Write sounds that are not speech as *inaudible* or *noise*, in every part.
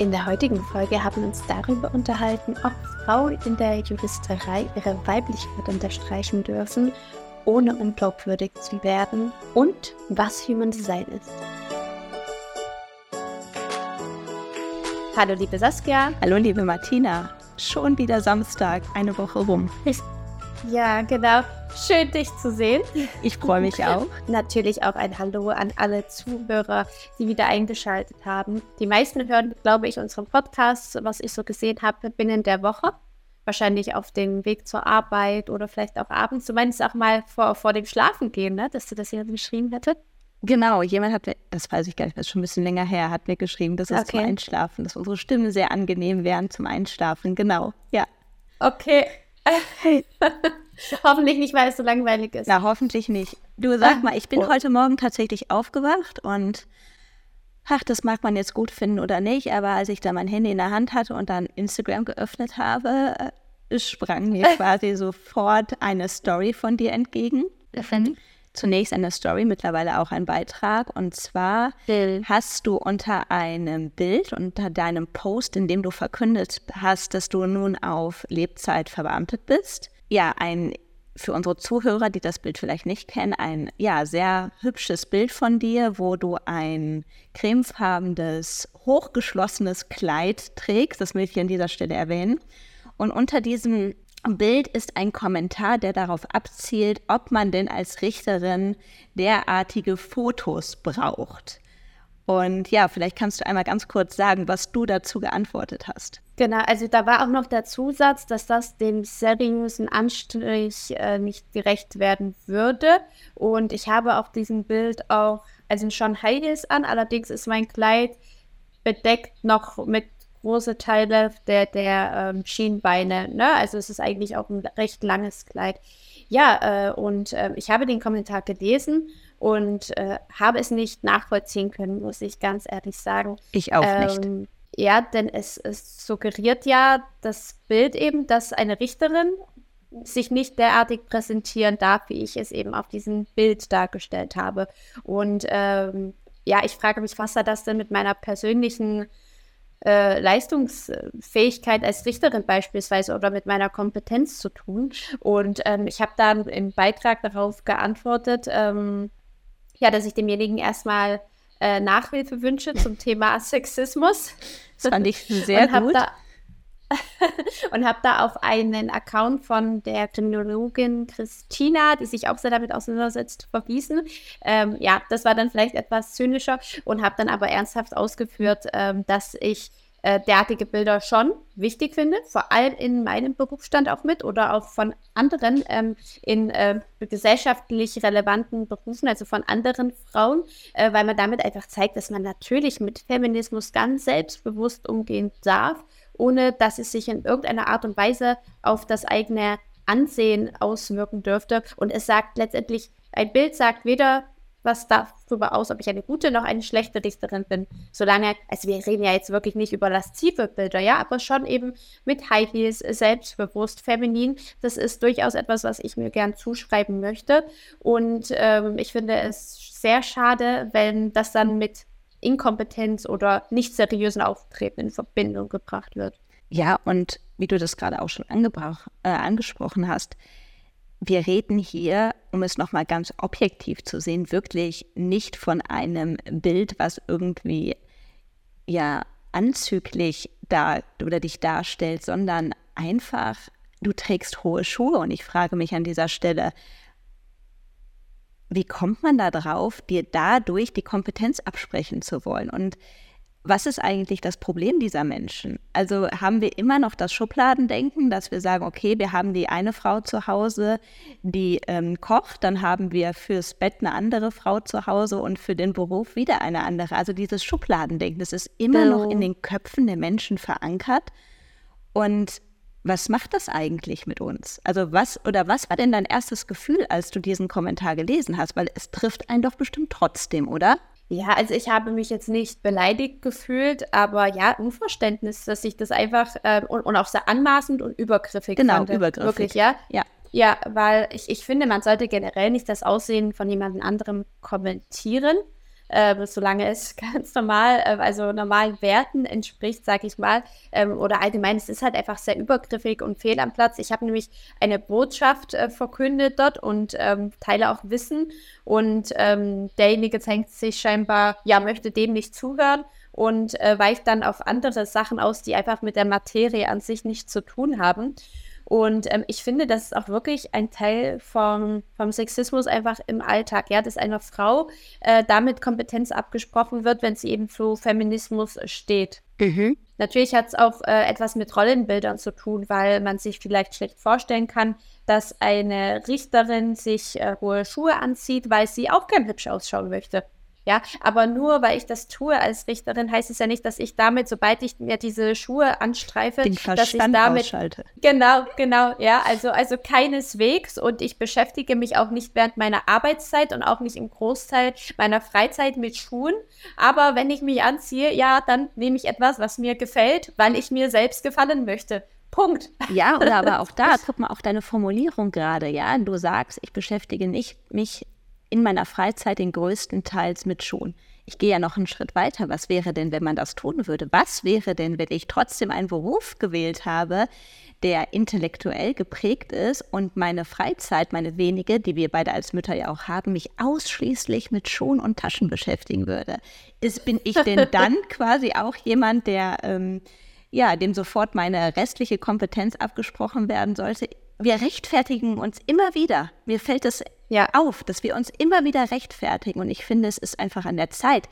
In der heutigen Folge haben wir uns darüber unterhalten, ob Frauen in der Juristerei ihre Weiblichkeit unterstreichen dürfen, ohne unglaubwürdig zu werden und was Human Design ist. Hallo liebe Saskia. Hallo liebe Martina. Schon wieder Samstag, eine Woche rum. Ja, genau. Schön, dich zu sehen. Ich freue mich *laughs* auch. Natürlich auch ein Hallo an alle Zuhörer, die wieder eingeschaltet haben. Die meisten hören, glaube ich, unseren Podcast, was ich so gesehen habe, binnen der Woche. Wahrscheinlich auf dem Weg zur Arbeit oder vielleicht auch abends. Du meinst auch mal vor, vor dem Schlafengehen, ne? dass du das hier geschrieben hättest? Genau, jemand hat mir, das weiß ich gar nicht, das ist schon ein bisschen länger her, hat mir geschrieben, dass es okay. zum Einschlafen, dass unsere Stimmen sehr angenehm wären zum Einschlafen. Genau, ja. Okay. *laughs* *laughs* hoffentlich nicht, weil es so langweilig ist. Na, hoffentlich nicht. Du sag ah, mal, ich bin oh. heute Morgen tatsächlich aufgewacht und ach, das mag man jetzt gut finden oder nicht, aber als ich da mein Handy in der Hand hatte und dann Instagram geöffnet habe, äh, sprang mir *laughs* quasi sofort eine Story von dir entgegen. Mhm. Zunächst eine Story, mittlerweile auch ein Beitrag. Und zwar Bild. hast du unter einem Bild, unter deinem Post, in dem du verkündet hast, dass du nun auf Lebzeit verbeamtet bist, ja, ein für unsere Zuhörer, die das Bild vielleicht nicht kennen, ein ja sehr hübsches Bild von dir, wo du ein cremefarbenes, hochgeschlossenes Kleid trägst. Das will ich an dieser Stelle erwähnen. Und unter diesem Bild ist ein Kommentar, der darauf abzielt, ob man denn als Richterin derartige Fotos braucht. Und ja, vielleicht kannst du einmal ganz kurz sagen, was du dazu geantwortet hast. Genau, also da war auch noch der Zusatz, dass das dem seriösen Anstrich äh, nicht gerecht werden würde. Und ich habe auf diesem Bild auch, also schon High Heels an, allerdings ist mein Kleid bedeckt noch mit große Teile der, der ähm, Schienbeine. Ne? Also es ist eigentlich auch ein recht langes Kleid. Ja, äh, und äh, ich habe den Kommentar gelesen und äh, habe es nicht nachvollziehen können, muss ich ganz ehrlich sagen. Ich auch ähm, nicht. Ja, denn es, es suggeriert ja das Bild eben, dass eine Richterin sich nicht derartig präsentieren darf, wie ich es eben auf diesem Bild dargestellt habe. Und ähm, ja, ich frage mich, was hat das denn mit meiner persönlichen äh, Leistungsfähigkeit als Richterin beispielsweise oder mit meiner Kompetenz zu tun? Und ähm, ich habe dann im Beitrag darauf geantwortet, ähm, ja, dass ich demjenigen erstmal äh, Nachhilfe wünsche zum Thema Sexismus. Das fand ich sehr und gut. Da, *laughs* und habe da auf einen Account von der Kriminologin Christina, die sich auch sehr damit auseinandersetzt, verwiesen. Ähm, ja, das war dann vielleicht etwas zynischer und habe dann aber ernsthaft ausgeführt, ähm, dass ich äh, derartige Bilder schon wichtig finde, vor allem in meinem Berufsstand auch mit oder auch von anderen ähm, in äh, gesellschaftlich relevanten Berufen, also von anderen Frauen, äh, weil man damit einfach zeigt, dass man natürlich mit Feminismus ganz selbstbewusst umgehen darf, ohne dass es sich in irgendeiner Art und Weise auf das eigene Ansehen auswirken dürfte. Und es sagt letztendlich, ein Bild sagt weder was darüber aus, ob ich eine gute noch eine schlechte Dichterin bin. Solange, also wir reden ja jetzt wirklich nicht über laszive Bilder, ja, aber schon eben mit High Heels, selbstbewusst, feminin. Das ist durchaus etwas, was ich mir gern zuschreiben möchte. Und ähm, ich finde es sehr schade, wenn das dann mit Inkompetenz oder nicht seriösen Auftreten in Verbindung gebracht wird. Ja, und wie du das gerade auch schon äh, angesprochen hast, wir reden hier, um es nochmal ganz objektiv zu sehen, wirklich nicht von einem Bild, was irgendwie ja anzüglich da oder dich darstellt, sondern einfach, du trägst hohe Schuhe und ich frage mich an dieser Stelle, wie kommt man da drauf, dir dadurch die Kompetenz absprechen zu wollen? Und was ist eigentlich das Problem dieser Menschen? Also haben wir immer noch das Schubladendenken, dass wir sagen, okay, wir haben die eine Frau zu Hause, die ähm, kocht, dann haben wir fürs Bett eine andere Frau zu Hause und für den Beruf wieder eine andere. Also dieses Schubladendenken, das ist immer genau. noch in den Köpfen der Menschen verankert. Und was macht das eigentlich mit uns? Also was oder was war denn dein erstes Gefühl, als du diesen Kommentar gelesen hast? Weil es trifft einen doch bestimmt trotzdem, oder? Ja, also ich habe mich jetzt nicht beleidigt gefühlt, aber ja, Unverständnis, dass ich das einfach äh, und, und, auch sehr anmaßend und übergriffig genau, fand. Genau, übergriffig. Wirklich, ja? Ja. Ja, weil ich, ich finde, man sollte generell nicht das Aussehen von jemand anderem kommentieren, äh, solange es *laughs* ganz normal, äh, also normalen Werten entspricht, sage ich mal. Ähm, oder allgemein, es ist halt einfach sehr übergriffig und fehl am Platz. Ich habe nämlich eine Botschaft äh, verkündet dort und ähm, teile auch Wissen. Und ähm, derjenige zeigt sich scheinbar, ja, möchte dem nicht zuhören und äh, weicht dann auf andere Sachen aus, die einfach mit der Materie an sich nichts zu tun haben. Und ähm, ich finde, das ist auch wirklich ein Teil vom, vom Sexismus einfach im Alltag, ja, dass einer Frau äh, damit Kompetenz abgesprochen wird, wenn sie eben für Feminismus steht. Mhm. Natürlich hat es auch äh, etwas mit Rollenbildern zu tun, weil man sich vielleicht schlecht vorstellen kann, dass eine Richterin sich äh, hohe Schuhe anzieht, weil sie auch gern hübsch ausschauen möchte. Ja, aber nur weil ich das tue als Richterin, heißt es ja nicht, dass ich damit, sobald ich mir diese Schuhe anstreife, Den dass ich damit ausschalte. Genau, genau, ja, also also keineswegs und ich beschäftige mich auch nicht während meiner Arbeitszeit und auch nicht im Großteil meiner Freizeit mit Schuhen, aber wenn ich mich anziehe, ja, dann nehme ich etwas, was mir gefällt, weil ich mir selbst gefallen möchte. Punkt. Ja, oder aber auch da, *laughs* guck mal auf deine Formulierung gerade, ja. Du sagst, ich beschäftige nicht mich in meiner Freizeit den größten Teils mit Schuhen. Ich gehe ja noch einen Schritt weiter. Was wäre denn, wenn man das tun würde? Was wäre denn, wenn ich trotzdem einen Beruf gewählt habe, der intellektuell geprägt ist und meine Freizeit, meine wenige, die wir beide als Mütter ja auch haben, mich ausschließlich mit Schuhen und Taschen beschäftigen würde? Ist, bin ich denn *laughs* dann quasi auch jemand, der ähm, ja, dem sofort meine restliche Kompetenz abgesprochen werden sollte? Wir rechtfertigen uns immer wieder. Mir fällt es ja. auf, dass wir uns immer wieder rechtfertigen. Und ich finde, es ist einfach an der Zeit.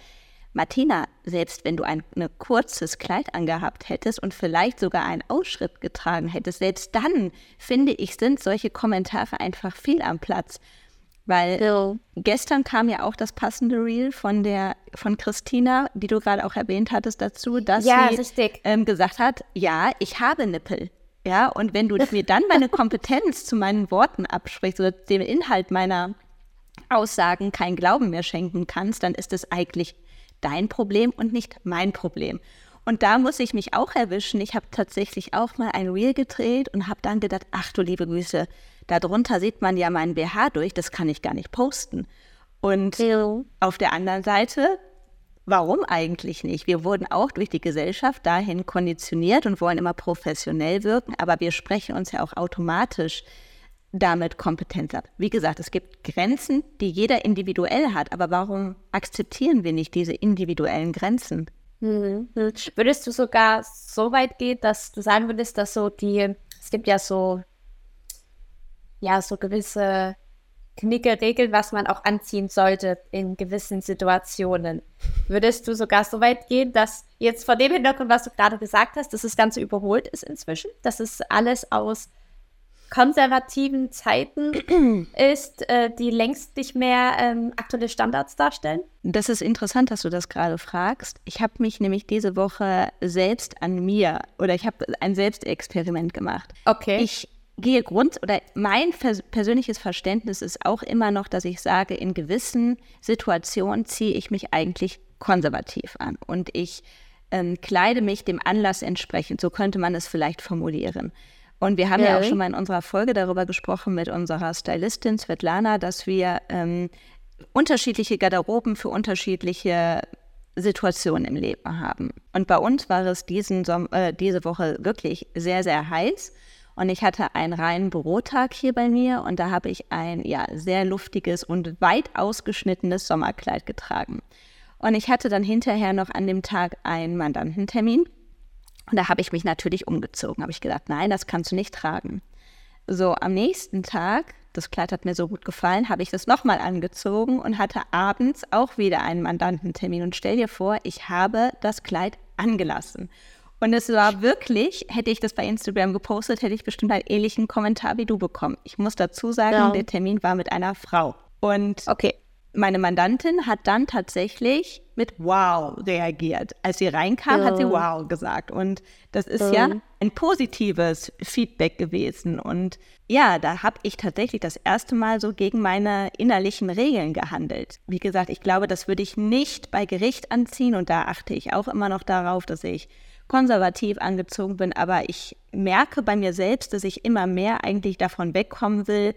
Martina, selbst wenn du ein, ein kurzes Kleid angehabt hättest und vielleicht sogar einen Ausschritt getragen hättest, selbst dann, finde ich, sind solche Kommentare einfach viel am Platz. Weil ja. gestern kam ja auch das passende Reel von der von Christina, die du gerade auch erwähnt hattest, dazu, dass ja, sie ähm, gesagt hat, ja, ich habe Nippel. Ja, und wenn du *laughs* mir dann meine Kompetenz zu meinen Worten absprichst oder dem Inhalt meiner Aussagen keinen Glauben mehr schenken kannst, dann ist es eigentlich dein Problem und nicht mein Problem. Und da muss ich mich auch erwischen. Ich habe tatsächlich auch mal ein Reel gedreht und habe dann gedacht, ach du liebe Grüße, darunter sieht man ja meinen BH durch, das kann ich gar nicht posten. Und ja. auf der anderen Seite Warum eigentlich nicht? Wir wurden auch durch die Gesellschaft dahin konditioniert und wollen immer professionell wirken, aber wir sprechen uns ja auch automatisch damit Kompetenz ab. Wie gesagt, es gibt Grenzen, die jeder individuell hat, aber warum akzeptieren wir nicht diese individuellen Grenzen? Mhm. Würdest du sogar so weit gehen, dass du sagen würdest, dass so die, es gibt ja so, ja, so gewisse Knicke regeln, was man auch anziehen sollte in gewissen Situationen. Würdest du sogar so weit gehen, dass jetzt vor dem Hintergrund, was du gerade gesagt hast, dass das Ganze überholt ist inzwischen, dass es alles aus konservativen Zeiten *clears throat* ist, äh, die längst nicht mehr ähm, aktuelle Standards darstellen? Das ist interessant, dass du das gerade fragst. Ich habe mich nämlich diese Woche selbst an mir oder ich habe ein Selbstexperiment gemacht. Okay. Ich gehe Grund oder mein persönliches Verständnis ist auch immer noch, dass ich sage, in gewissen Situationen ziehe ich mich eigentlich konservativ an und ich ähm, kleide mich dem Anlass entsprechend. So könnte man es vielleicht formulieren. Und wir haben ja, ja auch schon mal in unserer Folge darüber gesprochen mit unserer Stylistin Svetlana, dass wir ähm, unterschiedliche Garderoben für unterschiedliche Situationen im Leben haben. Und bei uns war es diesen Som äh, diese Woche wirklich sehr, sehr heiß. Und ich hatte einen reinen Bürotag hier bei mir und da habe ich ein ja, sehr luftiges und weit ausgeschnittenes Sommerkleid getragen. Und ich hatte dann hinterher noch an dem Tag einen Mandantentermin. Und da habe ich mich natürlich umgezogen. Habe ich gedacht, nein, das kannst du nicht tragen. So, am nächsten Tag, das Kleid hat mir so gut gefallen, habe ich das nochmal angezogen und hatte abends auch wieder einen Mandantentermin. Und stell dir vor, ich habe das Kleid angelassen. Und es war wirklich, hätte ich das bei Instagram gepostet, hätte ich bestimmt einen ähnlichen Kommentar wie du bekommen. Ich muss dazu sagen, ja. der Termin war mit einer Frau. Und okay. meine Mandantin hat dann tatsächlich mit Wow reagiert. Als sie reinkam, ja. hat sie Wow gesagt. Und das ist ja. ja ein positives Feedback gewesen. Und ja, da habe ich tatsächlich das erste Mal so gegen meine innerlichen Regeln gehandelt. Wie gesagt, ich glaube, das würde ich nicht bei Gericht anziehen. Und da achte ich auch immer noch darauf, dass ich konservativ angezogen bin, aber ich merke bei mir selbst, dass ich immer mehr eigentlich davon wegkommen will,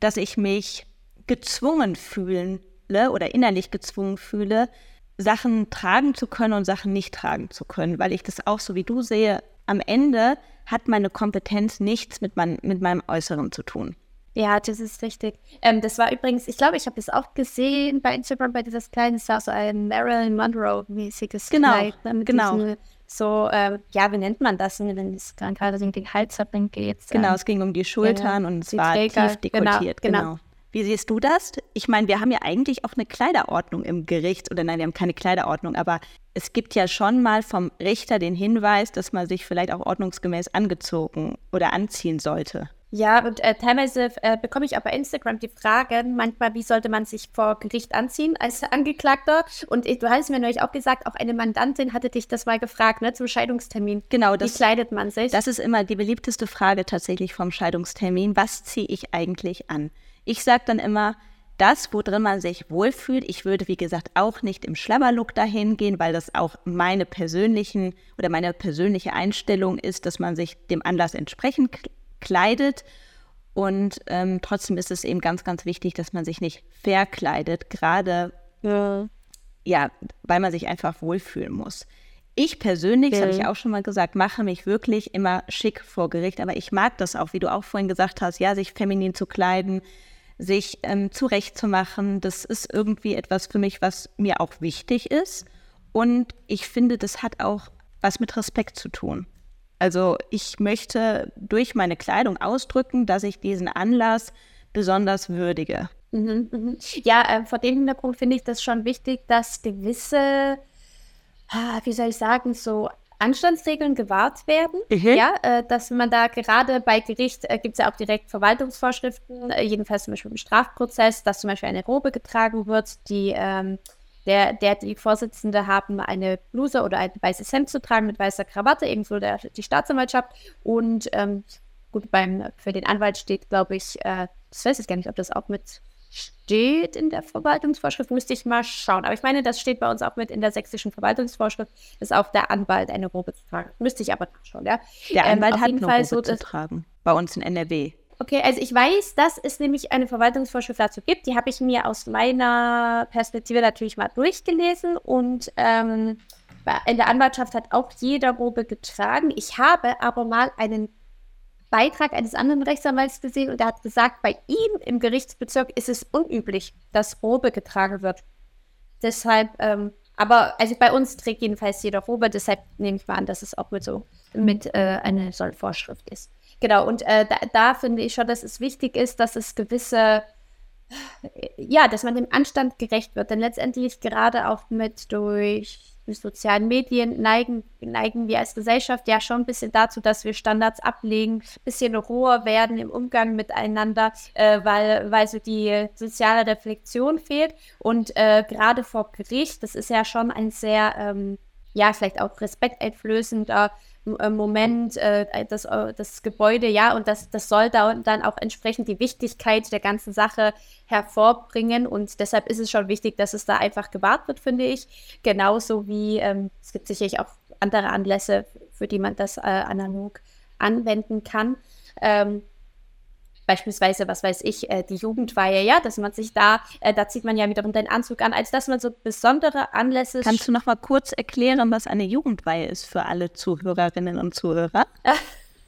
dass ich mich gezwungen fühlen oder innerlich gezwungen fühle, Sachen tragen zu können und Sachen nicht tragen zu können, weil ich das auch so wie du sehe, am Ende hat meine Kompetenz nichts mit, mein, mit meinem Äußeren zu tun. Ja, das ist richtig. Ähm, das war übrigens, ich glaube, ich habe das auch gesehen bei Instagram, bei dieses kleinen, das war so ein Marilyn Monroe-mäßiges genau, Kleid. Ne, genau, genau. So, ähm, ja, wie nennt man das, wenn es gerade um den Hals geht? Genau, ähm, es ging um die Schultern ja, und es war Träger. tief dekotiert. Genau, genau. genau. Wie siehst du das? Ich meine, wir haben ja eigentlich auch eine Kleiderordnung im Gericht, oder nein, wir haben keine Kleiderordnung, aber es gibt ja schon mal vom Richter den Hinweis, dass man sich vielleicht auch ordnungsgemäß angezogen oder anziehen sollte. Ja, und äh, teilweise äh, bekomme ich auch bei Instagram die Frage, manchmal, wie sollte man sich vor Gericht anziehen als Angeklagter? Und äh, du hast mir neulich auch gesagt, auch eine Mandantin hatte dich das mal gefragt, ne, zum Scheidungstermin. Genau, das, wie kleidet man sich? Das ist immer die beliebteste Frage tatsächlich vom Scheidungstermin. Was ziehe ich eigentlich an? Ich sage dann immer, das, wo drin man sich wohlfühlt. Ich würde, wie gesagt, auch nicht im Schlammerlook dahin gehen, weil das auch meine persönlichen oder meine persönliche Einstellung ist, dass man sich dem Anlass entsprechend kleidet. Und ähm, trotzdem ist es eben ganz, ganz wichtig, dass man sich nicht verkleidet, gerade ja. ja weil man sich einfach wohlfühlen muss. Ich persönlich, das habe ich auch schon mal gesagt, mache mich wirklich immer schick vor Gericht, aber ich mag das auch, wie du auch vorhin gesagt hast, ja, sich feminin zu kleiden, sich ähm, zurechtzumachen. Das ist irgendwie etwas für mich, was mir auch wichtig ist. Und ich finde, das hat auch was mit Respekt zu tun. Also ich möchte durch meine Kleidung ausdrücken, dass ich diesen Anlass besonders würdige. Mhm, mhm. Ja, äh, vor dem Hintergrund finde ich das schon wichtig, dass gewisse, ah, wie soll ich sagen, so Anstandsregeln gewahrt werden. Mhm. Ja, äh, dass man da gerade bei Gericht äh, gibt es ja auch direkt Verwaltungsvorschriften, äh, jedenfalls zum Beispiel im Strafprozess, dass zum Beispiel eine Robe getragen wird, die ähm, der, der, die Vorsitzende haben eine Bluse oder ein weißes Hemd zu tragen mit weißer Krawatte, ebenso der, die Staatsanwaltschaft. Und ähm, gut, beim, für den Anwalt steht, glaube ich, äh, das weiß ich gar nicht, ob das auch mit steht in der Verwaltungsvorschrift, müsste ich mal schauen. Aber ich meine, das steht bei uns auch mit in der sächsischen Verwaltungsvorschrift, dass auch der Anwalt eine Robe zu tragen. Müsste ich aber nachschauen, ja. Der Anwalt ähm, hat eine Robe so, zu tragen, bei uns in NRW. Okay, also ich weiß, dass es nämlich eine Verwaltungsvorschrift dazu gibt. Die habe ich mir aus meiner Perspektive natürlich mal durchgelesen und ähm, in der Anwaltschaft hat auch jeder Robe getragen. Ich habe aber mal einen Beitrag eines anderen Rechtsanwalts gesehen und der hat gesagt, bei ihm im Gerichtsbezirk ist es unüblich, dass Robe getragen wird. Deshalb, ähm, aber also bei uns trägt jedenfalls jeder Robe, deshalb nehme ich mal an, dass es auch mit so mit äh, eine Sollvorschrift ist. Genau, und äh, da, da, finde ich schon, dass es wichtig ist, dass es gewisse, ja, dass man dem Anstand gerecht wird. Denn letztendlich gerade auch mit durch die sozialen Medien neigen, neigen wir als Gesellschaft ja schon ein bisschen dazu, dass wir Standards ablegen, ein bisschen roher werden im Umgang miteinander, äh, weil, weil so die soziale Reflexion fehlt. Und äh, gerade vor Gericht, das ist ja schon ein sehr, ähm, ja, vielleicht auch respekteinflößender Moment, äh, das, äh, das Gebäude, ja, und das, das soll da, dann auch entsprechend die Wichtigkeit der ganzen Sache hervorbringen. Und deshalb ist es schon wichtig, dass es da einfach gewahrt wird, finde ich. Genauso wie ähm, es gibt sicherlich auch andere Anlässe, für die man das äh, analog anwenden kann. Ähm, beispielsweise, was weiß ich, äh, die Jugendweihe, ja, dass man sich da, äh, da zieht man ja wiederum den Anzug an, als dass man so besondere Anlässe. Kannst du noch mal kurz erklären, was eine Jugendweihe ist für alle Zuhörerinnen und Zuhörer?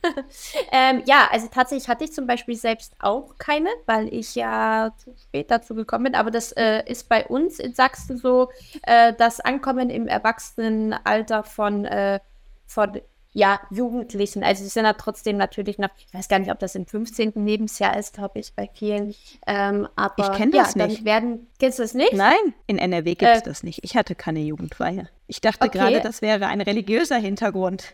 *laughs* ähm, ja, also tatsächlich hatte ich zum Beispiel selbst auch keine, weil ich ja zu spät dazu gekommen bin. Aber das äh, ist bei uns in Sachsen so, äh, das Ankommen im Erwachsenenalter von, äh, von ja, Jugendlichen. Also sie sind ja trotzdem natürlich noch, ich weiß gar nicht, ob das im 15. Lebensjahr ist, glaube ich, bei vielen. Ähm, aber ich kenne das ja, nicht. Werden, kennst du das nicht? Nein, in NRW gibt es äh, das nicht. Ich hatte keine Jugendweihe. Ich dachte okay. gerade, das wäre ein religiöser Hintergrund.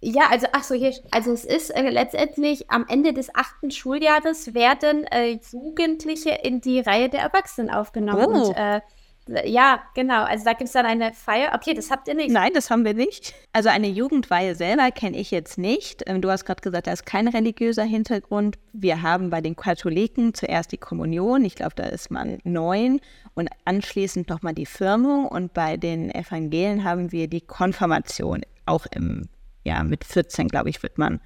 Ja, also ach so, hier, also es ist äh, letztendlich am Ende des achten Schuljahres werden äh, Jugendliche in die Reihe der Erwachsenen aufgenommen. Oh. Und, äh, ja, genau. Also da gibt es dann eine Feier. Okay, das habt ihr nicht. Nein, das haben wir nicht. Also eine Jugendweihe selber kenne ich jetzt nicht. Ähm, du hast gerade gesagt, da ist kein religiöser Hintergrund. Wir haben bei den Katholiken zuerst die Kommunion. Ich glaube, da ist man neun und anschließend nochmal die Firmung. Und bei den Evangelien haben wir die Konfirmation. Auch im, ja, mit 14, glaube ich, wird man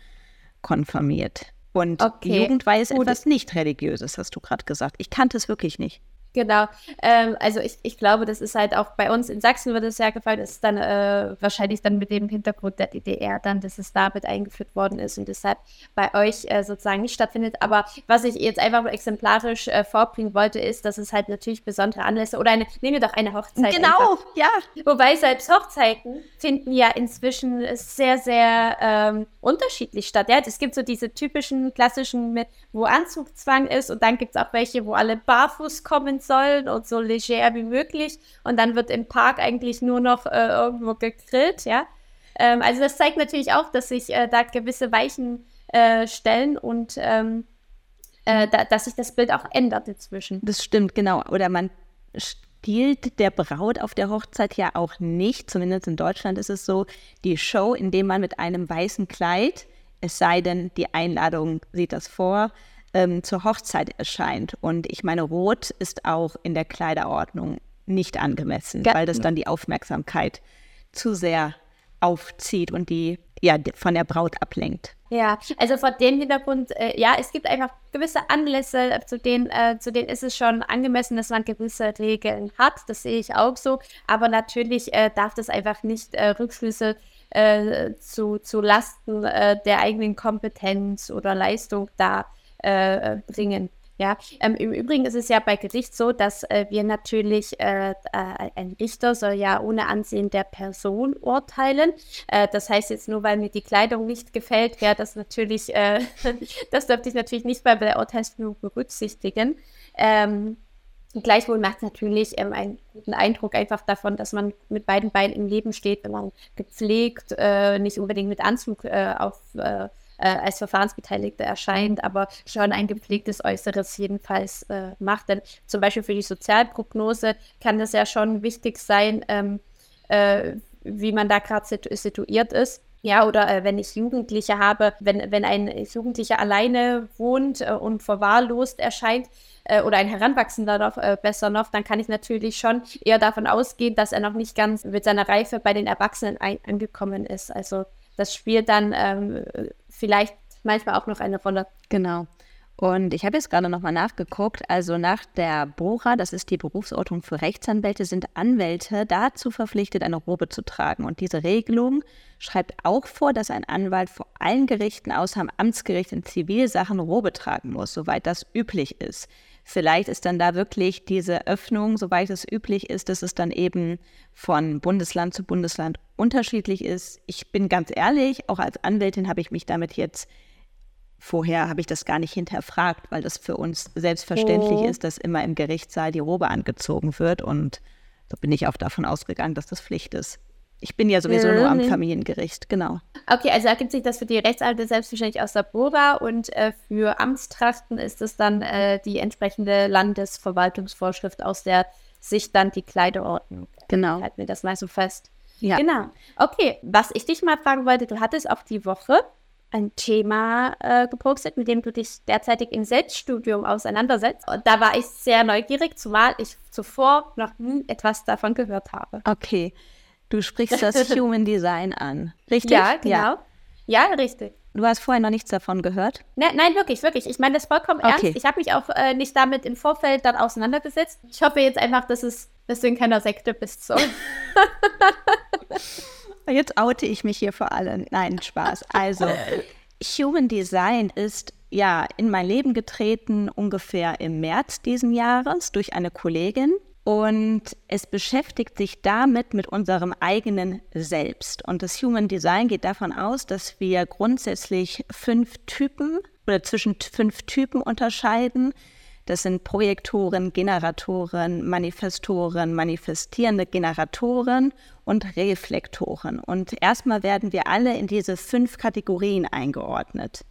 konfirmiert. Und okay. Jugendweihe ist Gut. etwas nicht religiöses, hast du gerade gesagt. Ich kannte es wirklich nicht. Genau. Ähm, also ich, ich glaube, das ist halt auch bei uns in Sachsen wird es ja gefallen, ist dann äh, wahrscheinlich dann mit dem Hintergrund der DDR dann, dass es damit eingeführt worden ist und deshalb bei euch äh, sozusagen nicht stattfindet. Aber was ich jetzt einfach exemplarisch äh, vorbringen wollte, ist, dass es halt natürlich besondere Anlässe oder eine, nehmen wir doch eine Hochzeit. Genau, einfach. ja. Wobei selbst Hochzeiten finden ja inzwischen sehr, sehr ähm, unterschiedlich statt. Ja, es gibt so diese typischen klassischen, wo Anzugzwang ist und dann gibt es auch welche, wo alle barfuß kommen sollen und so leger wie möglich. Und dann wird im Park eigentlich nur noch äh, irgendwo gegrillt, ja. Ähm, also das zeigt natürlich auch, dass sich äh, da gewisse Weichen äh, stellen und ähm, äh, da, dass sich das Bild auch ändert inzwischen. Das stimmt, genau. Oder man stiehlt der Braut auf der Hochzeit ja auch nicht, zumindest in Deutschland ist es so, die Show, indem man mit einem weißen Kleid, es sei denn, die Einladung sieht das vor, ähm, zur Hochzeit erscheint. Und ich meine, Rot ist auch in der Kleiderordnung nicht angemessen, ja. weil das dann die Aufmerksamkeit zu sehr aufzieht und die ja von der Braut ablenkt. Ja, also vor dem Hintergrund, äh, ja, es gibt einfach gewisse Anlässe, äh, zu denen, äh, zu denen ist es schon angemessen, dass man gewisse Regeln hat. Das sehe ich auch so. Aber natürlich äh, darf das einfach nicht äh, Rückschlüsse äh, zu, zu Lasten der eigenen Kompetenz oder Leistung da äh, bringen. Ja, ähm, im Übrigen ist es ja bei Gericht so, dass äh, wir natürlich, äh, äh, ein Richter soll ja ohne Ansehen der Person urteilen. Äh, das heißt jetzt nur, weil mir die Kleidung nicht gefällt, wäre das natürlich, äh, *laughs* das dürfte ich natürlich nicht bei der Urteilsfindung berücksichtigen. Ähm, Gleichwohl macht es natürlich ähm, einen guten Eindruck einfach davon, dass man mit beiden Beinen im Leben steht, wenn man gepflegt, nicht unbedingt mit Anzug auf äh, als Verfahrensbeteiligter erscheint, aber schon ein gepflegtes Äußeres jedenfalls äh, macht. Denn zum Beispiel für die Sozialprognose kann das ja schon wichtig sein, ähm, äh, wie man da gerade situ situiert ist. Ja, oder äh, wenn ich Jugendliche habe, wenn, wenn ein Jugendlicher alleine wohnt äh, und verwahrlost erscheint, äh, oder ein Heranwachsender noch, äh, besser noch, dann kann ich natürlich schon eher davon ausgehen, dass er noch nicht ganz mit seiner Reife bei den Erwachsenen angekommen ist. Also das spielt dann ähm, vielleicht manchmal auch noch eine Rolle. Genau. Und ich habe jetzt gerade nochmal nachgeguckt. Also nach der BORA, das ist die Berufsordnung für Rechtsanwälte, sind Anwälte dazu verpflichtet, eine Robe zu tragen. Und diese Regelung schreibt auch vor, dass ein Anwalt vor allen Gerichten außer am Amtsgericht in Zivilsachen Robe tragen muss, soweit das üblich ist. Vielleicht ist dann da wirklich diese Öffnung, soweit es üblich ist, dass es dann eben von Bundesland zu Bundesland unterschiedlich ist. Ich bin ganz ehrlich, auch als Anwältin habe ich mich damit jetzt vorher habe ich das gar nicht hinterfragt, weil das für uns selbstverständlich oh. ist, dass immer im Gerichtssaal die Robe angezogen wird und so bin ich auch davon ausgegangen, dass das Pflicht ist. Ich bin ja sowieso mhm. nur am Familiengericht, genau. Okay, also ergibt sich das für die Rechtsalte selbstverständlich aus der Bora und äh, für Amtstrachten ist es dann äh, die entsprechende Landesverwaltungsvorschrift aus der Sicht dann die Kleiderordnung. Genau. Halten wir das mal so fest. Ja. Genau. Okay, was ich dich mal fragen wollte, du hattest auch die Woche ein Thema äh, gepostet, mit dem du dich derzeitig im Selbststudium auseinandersetzt. Und da war ich sehr neugierig, zumal ich zuvor noch nie etwas davon gehört habe. Okay. Du sprichst das *laughs* Human Design an. Richtig? Ja, genau. Ja, ja richtig. Du hast vorher noch nichts davon gehört? Ne, nein, wirklich, wirklich. Ich meine das vollkommen okay. ernst. Ich habe mich auch äh, nicht damit im Vorfeld dann auseinandergesetzt. Ich hoffe jetzt einfach, dass es, dass du in keiner Sekte bist. So. *laughs* jetzt oute ich mich hier vor allem. Nein, Spaß. Also, Human Design ist ja in mein Leben getreten ungefähr im März diesen Jahres durch eine Kollegin, und es beschäftigt sich damit mit unserem eigenen Selbst. Und das Human Design geht davon aus, dass wir grundsätzlich fünf Typen oder zwischen fünf Typen unterscheiden. Das sind Projektoren, Generatoren, Manifestoren, manifestierende Generatoren und Reflektoren. Und erstmal werden wir alle in diese fünf Kategorien eingeordnet.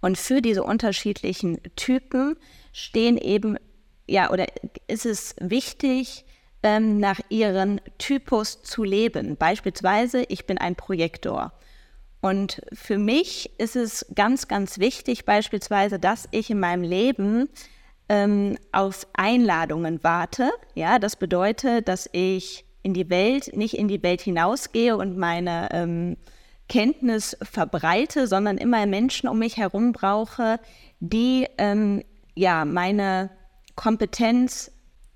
Und für diese unterschiedlichen Typen stehen eben ja, oder ist es wichtig, ähm, nach ihren Typus zu leben? Beispielsweise, ich bin ein Projektor. Und für mich ist es ganz, ganz wichtig, beispielsweise, dass ich in meinem Leben ähm, auf Einladungen warte. Ja, das bedeutet, dass ich in die Welt, nicht in die Welt hinausgehe und meine ähm, Kenntnis verbreite, sondern immer Menschen um mich herum brauche, die ähm, ja meine Kompetenz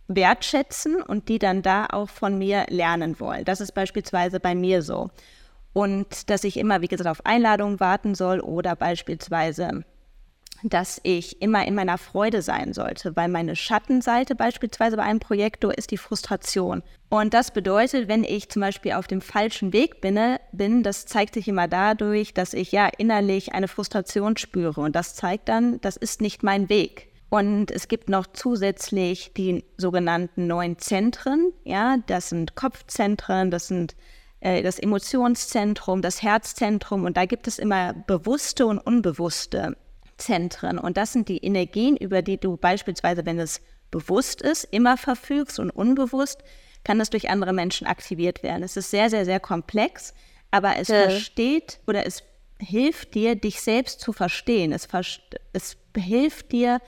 wertschätzen und die dann da auch von mir lernen wollen. Das ist beispielsweise bei mir so. Und dass ich immer, wie gesagt, auf Einladungen warten soll oder beispielsweise, dass ich immer in meiner Freude sein sollte, weil meine Schattenseite beispielsweise bei einem Projektor ist die Frustration. Und das bedeutet, wenn ich zum Beispiel auf dem falschen Weg bin, bin, das zeigt sich immer dadurch, dass ich ja innerlich eine Frustration spüre. Und das zeigt dann, das ist nicht mein Weg. Und es gibt noch zusätzlich die sogenannten neuen Zentren. Ja, das sind Kopfzentren, das sind äh, das Emotionszentrum, das Herzzentrum. Und da gibt es immer bewusste und unbewusste Zentren. Und das sind die Energien, über die du beispielsweise, wenn es bewusst ist, immer verfügst und unbewusst kann das durch andere Menschen aktiviert werden. Es ist sehr, sehr, sehr komplex, aber es ja. versteht oder es hilft dir, dich selbst zu verstehen. Es, es hilft dir,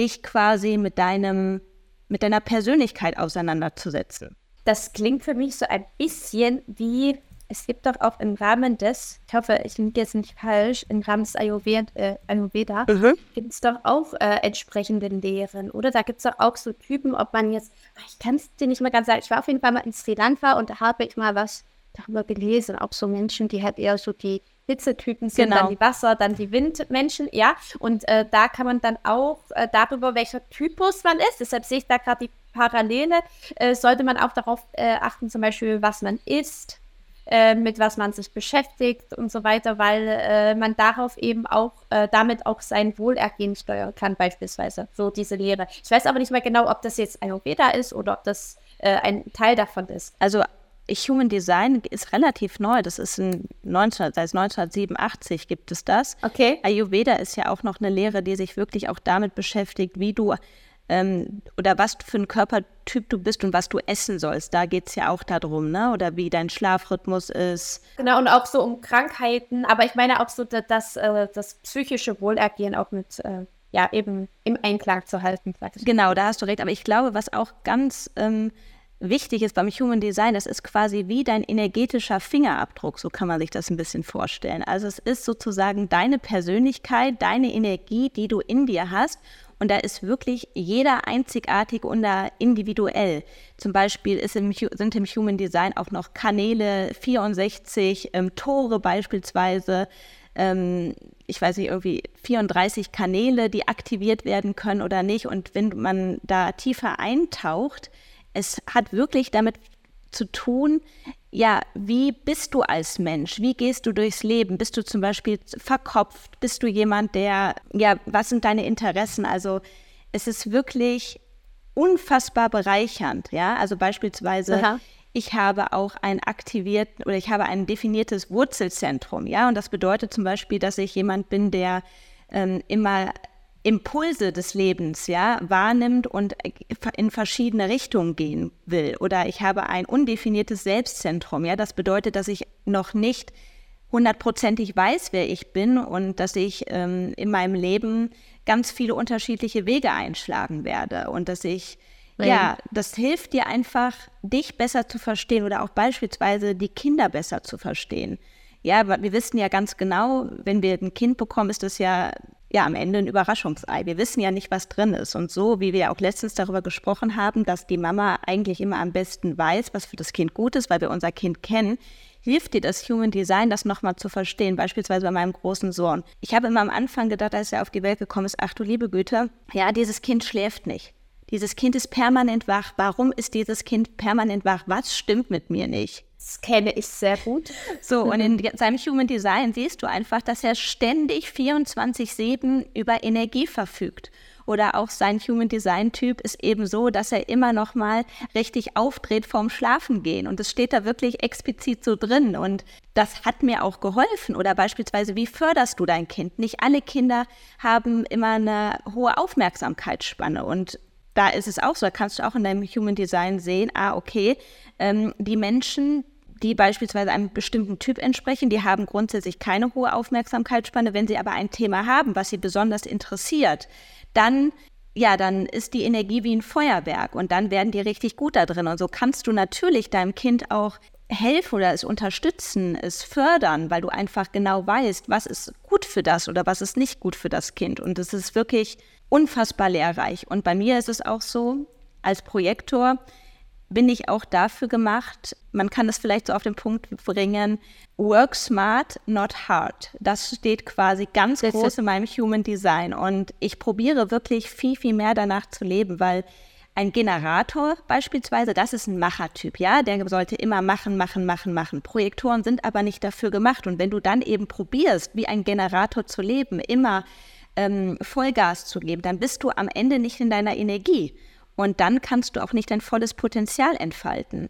dich quasi mit deinem, mit deiner Persönlichkeit auseinanderzusetzen. Das klingt für mich so ein bisschen wie, es gibt doch auch im Rahmen des, ich hoffe, ich liege jetzt nicht falsch, im Rahmen des Ayurveda, äh, Ayurveda mhm. gibt es doch auch äh, entsprechende Lehren, oder? Da gibt es doch auch so Typen, ob man jetzt, ich kann es dir nicht mal ganz sagen, ich war auf jeden Fall mal in Sri Lanka und da habe ich mal was darüber gelesen, auch so Menschen, die halt eher so die Hitzetypen sind, genau. dann die Wasser, dann die Windmenschen, ja. Und äh, da kann man dann auch äh, darüber, welcher Typus man ist, deshalb sehe ich da gerade die Parallele, äh, sollte man auch darauf äh, achten, zum Beispiel, was man isst, äh, mit was man sich beschäftigt und so weiter, weil äh, man darauf eben auch, damit auch sein Wohlergehen steuern kann, beispielsweise. So diese Lehre. Ich weiß aber nicht mehr genau, ob das jetzt Ayurveda ist oder ob das ein Teil davon ist. Also Human Design ist relativ neu. Das ist ein 19, seit 1987 gibt es das. Okay. Ayurveda ist ja auch noch eine Lehre, die sich wirklich auch damit beschäftigt, wie du ähm, oder was für ein Körpertyp du bist und was du essen sollst. Da geht es ja auch darum, ne? Oder wie dein Schlafrhythmus ist. Genau, und auch so um Krankheiten, aber ich meine auch so, dass, das, äh, das psychische Wohlergehen auch mit äh, ja, eben im Einklang zu halten. Genau, da hast du recht. Aber ich glaube, was auch ganz ähm, wichtig ist beim Human Design, das ist quasi wie dein energetischer Fingerabdruck, so kann man sich das ein bisschen vorstellen. Also es ist sozusagen deine Persönlichkeit, deine Energie, die du in dir hast. Und da ist wirklich jeder einzigartig und individuell. Zum Beispiel im, sind im Human Design auch noch Kanäle 64, ähm, Tore beispielsweise, ähm, ich weiß nicht, irgendwie 34 Kanäle, die aktiviert werden können oder nicht. Und wenn man da tiefer eintaucht, es hat wirklich damit zu tun, ja, wie bist du als Mensch? Wie gehst du durchs Leben? Bist du zum Beispiel verkopft? Bist du jemand, der, ja, was sind deine Interessen? Also es ist wirklich unfassbar bereichernd, ja. Also beispielsweise, Aha. ich habe auch ein aktivierten oder ich habe ein definiertes Wurzelzentrum, ja. Und das bedeutet zum Beispiel, dass ich jemand bin, der ähm, immer Impulse des Lebens ja wahrnimmt und in verschiedene Richtungen gehen will. Oder ich habe ein undefiniertes Selbstzentrum ja. Das bedeutet dass ich noch nicht hundertprozentig weiß wer ich bin und dass ich ähm, in meinem Leben ganz viele unterschiedliche Wege einschlagen werde. Und dass ich ja, das hilft dir einfach, dich besser zu verstehen oder auch beispielsweise die Kinder besser zu verstehen. Ja, wir wissen ja ganz genau, wenn wir ein Kind bekommen, ist das ja ja am Ende ein Überraschungsei. Wir wissen ja nicht, was drin ist. Und so, wie wir auch letztens darüber gesprochen haben, dass die Mama eigentlich immer am besten weiß, was für das Kind gut ist, weil wir unser Kind kennen, hilft dir das Human Design, das nochmal zu verstehen, beispielsweise bei meinem großen Sohn. Ich habe immer am Anfang gedacht, als er auf die Welt gekommen ist, ach du liebe Güte, ja, dieses Kind schläft nicht. Dieses Kind ist permanent wach. Warum ist dieses Kind permanent wach? Was stimmt mit mir nicht? Das kenne ich sehr gut. So, und in seinem Human Design siehst du einfach, dass er ständig 24-7 über Energie verfügt. Oder auch sein Human Design Typ ist eben so, dass er immer noch mal richtig aufdreht vorm Schlafengehen. Und es steht da wirklich explizit so drin. Und das hat mir auch geholfen. Oder beispielsweise, wie förderst du dein Kind? Nicht alle Kinder haben immer eine hohe Aufmerksamkeitsspanne. Und da ist es auch so, da kannst du auch in deinem Human Design sehen, ah, okay, ähm, die Menschen, die beispielsweise einem bestimmten Typ entsprechen, die haben grundsätzlich keine hohe Aufmerksamkeitsspanne. Wenn sie aber ein Thema haben, was sie besonders interessiert, dann ja, dann ist die Energie wie ein Feuerwerk und dann werden die richtig gut da drin. Und so kannst du natürlich deinem Kind auch helfen oder es unterstützen, es fördern, weil du einfach genau weißt, was ist gut für das oder was ist nicht gut für das Kind. Und es ist wirklich unfassbar lehrreich. Und bei mir ist es auch so, als Projektor bin ich auch dafür gemacht, man kann es vielleicht so auf den Punkt bringen, work smart, not hard. Das steht quasi ganz das groß in meinem Human Design. Und ich probiere wirklich viel, viel mehr danach zu leben, weil ein Generator beispielsweise, das ist ein Machertyp, ja, der sollte immer machen, machen, machen, machen. Projektoren sind aber nicht dafür gemacht. Und wenn du dann eben probierst, wie ein Generator zu leben, immer ähm, Vollgas zu geben, dann bist du am Ende nicht in deiner Energie. Und dann kannst du auch nicht dein volles Potenzial entfalten.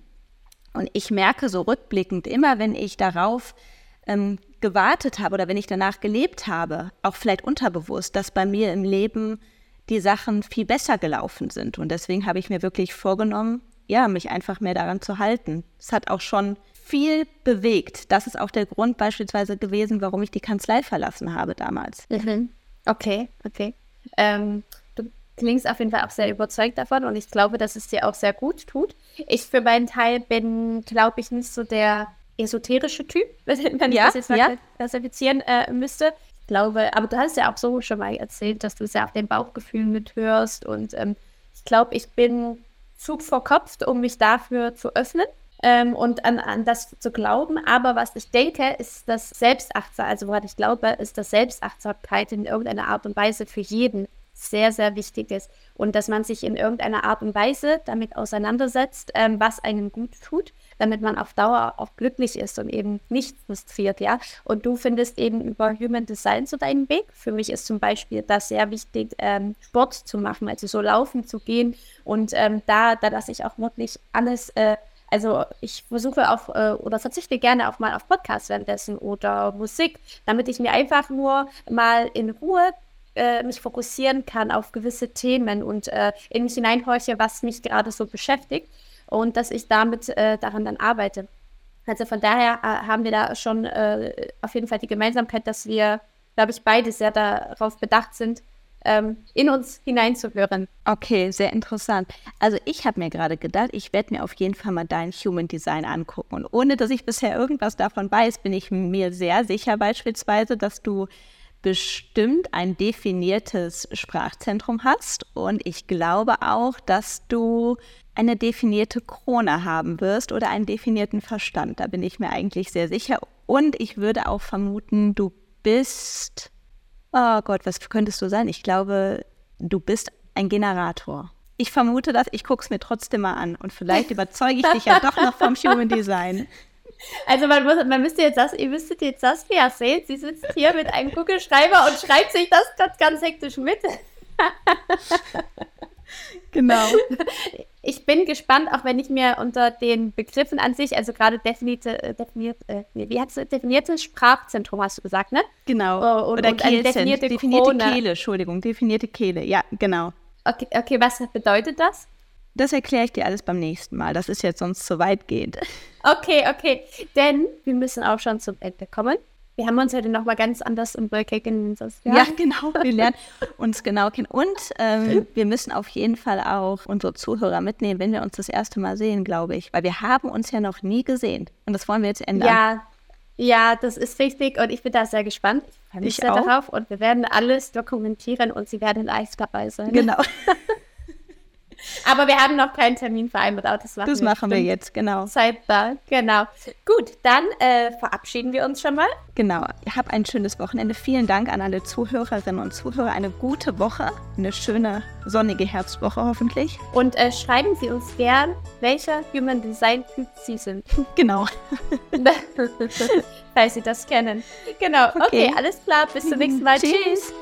Und ich merke so rückblickend, immer wenn ich darauf ähm, gewartet habe oder wenn ich danach gelebt habe, auch vielleicht unterbewusst, dass bei mir im Leben die Sachen viel besser gelaufen sind. Und deswegen habe ich mir wirklich vorgenommen, ja, mich einfach mehr daran zu halten. Es hat auch schon viel bewegt. Das ist auch der Grund beispielsweise gewesen, warum ich die Kanzlei verlassen habe damals. Mhm. Okay, okay. Ähm, klingst auf jeden Fall auch sehr überzeugt davon und ich glaube, dass es dir auch sehr gut tut. Ich für meinen Teil bin, glaube ich, nicht so der esoterische Typ, *laughs* wenn ja, ich das jetzt mal ja. klassifizieren äh, müsste. Ich glaube, aber du hast ja auch so schon mal erzählt, dass du sehr auf dein Bauchgefühl mithörst und ähm, ich glaube, ich bin Zug vor Kopf, um mich dafür zu öffnen. Ähm, und an, an das zu glauben. Aber was ich denke, ist das Selbstachtsam, also woran ich glaube, ist, dass Selbstachtsamkeit in irgendeiner Art und Weise für jeden sehr, sehr wichtig ist. Und dass man sich in irgendeiner Art und Weise damit auseinandersetzt, ähm, was einem gut tut, damit man auf Dauer auch glücklich ist und eben nicht frustriert, ja. Und du findest eben über Human Design so deinen Weg. Für mich ist zum Beispiel das sehr wichtig, ähm, Sport zu machen, also so laufen zu gehen. Und ähm, da, da lasse ich auch wirklich alles äh, also ich versuche auch äh, oder verzichte gerne auch mal auf Podcasts währenddessen oder Musik, damit ich mir einfach nur mal in Ruhe äh, mich fokussieren kann auf gewisse Themen und äh, in mich hineinhorche, was mich gerade so beschäftigt und dass ich damit äh, daran dann arbeite. Also von daher äh, haben wir da schon äh, auf jeden Fall die Gemeinsamkeit, dass wir, glaube ich, beide sehr darauf bedacht sind, ähm, in uns hineinzuhören. Okay, sehr interessant. Also ich habe mir gerade gedacht, ich werde mir auf jeden Fall mal dein Human Design angucken. Und ohne dass ich bisher irgendwas davon weiß, bin ich mir sehr sicher beispielsweise, dass du bestimmt ein definiertes Sprachzentrum hast und ich glaube auch, dass du eine definierte Krone haben wirst oder einen definierten Verstand. Da bin ich mir eigentlich sehr sicher. Und ich würde auch vermuten, du bist, oh Gott, was könntest du sein? Ich glaube, du bist ein Generator. Ich vermute das, ich gucke es mir trotzdem mal an und vielleicht *laughs* überzeuge ich dich ja doch noch vom Human Design. Also man muss, man müsste jetzt das, ihr müsstet jetzt Saskia sehen, sie sitzt hier mit einem Kugelschreiber und schreibt sich das ganz, ganz hektisch mit. genau. Ich bin gespannt, auch wenn ich mir unter den Begriffen an sich, also gerade definierte, äh, definiert, äh, wie hast du definiertes Sprachzentrum, hast du gesagt, ne? Genau. Oh, und, Oder und definierte, definierte Kehle, Entschuldigung, definierte Kehle, ja, genau. Okay, okay, was bedeutet das? Das erkläre ich dir alles beim nächsten Mal. Das ist jetzt sonst zu weitgehend. *laughs* Okay, okay. Denn wir müssen auch schon zum Ende kommen. Wir haben uns heute noch mal ganz anders im Work kennengelernt. Ja? ja, genau. Wir lernen uns genau kennen. Und ähm, wir müssen auf jeden Fall auch unsere Zuhörer mitnehmen, wenn wir uns das erste Mal sehen, glaube ich. Weil wir haben uns ja noch nie gesehen. Und das wollen wir jetzt ändern. Ja, ja, das ist richtig. Und ich bin da sehr gespannt. Ich freue mich sehr auch. darauf. Und wir werden alles dokumentieren und Sie werden live dabei sein. Genau. *laughs* Aber wir haben noch keinen Termin vereinbart. Das machen, das wir, machen wir, jetzt, genau. Zeit da, genau. Gut, dann äh, verabschieden wir uns schon mal. Genau. Hab ein schönes Wochenende. Vielen Dank an alle Zuhörerinnen und Zuhörer. Eine gute Woche, eine schöne sonnige Herbstwoche hoffentlich. Und äh, schreiben Sie uns gern, welcher Human Design Typ Sie sind. *laughs* Genau. *laughs* Falls Sie das kennen. Genau. Okay, okay alles klar. Bis zum nächsten Mal. Tschüss. Tschüss.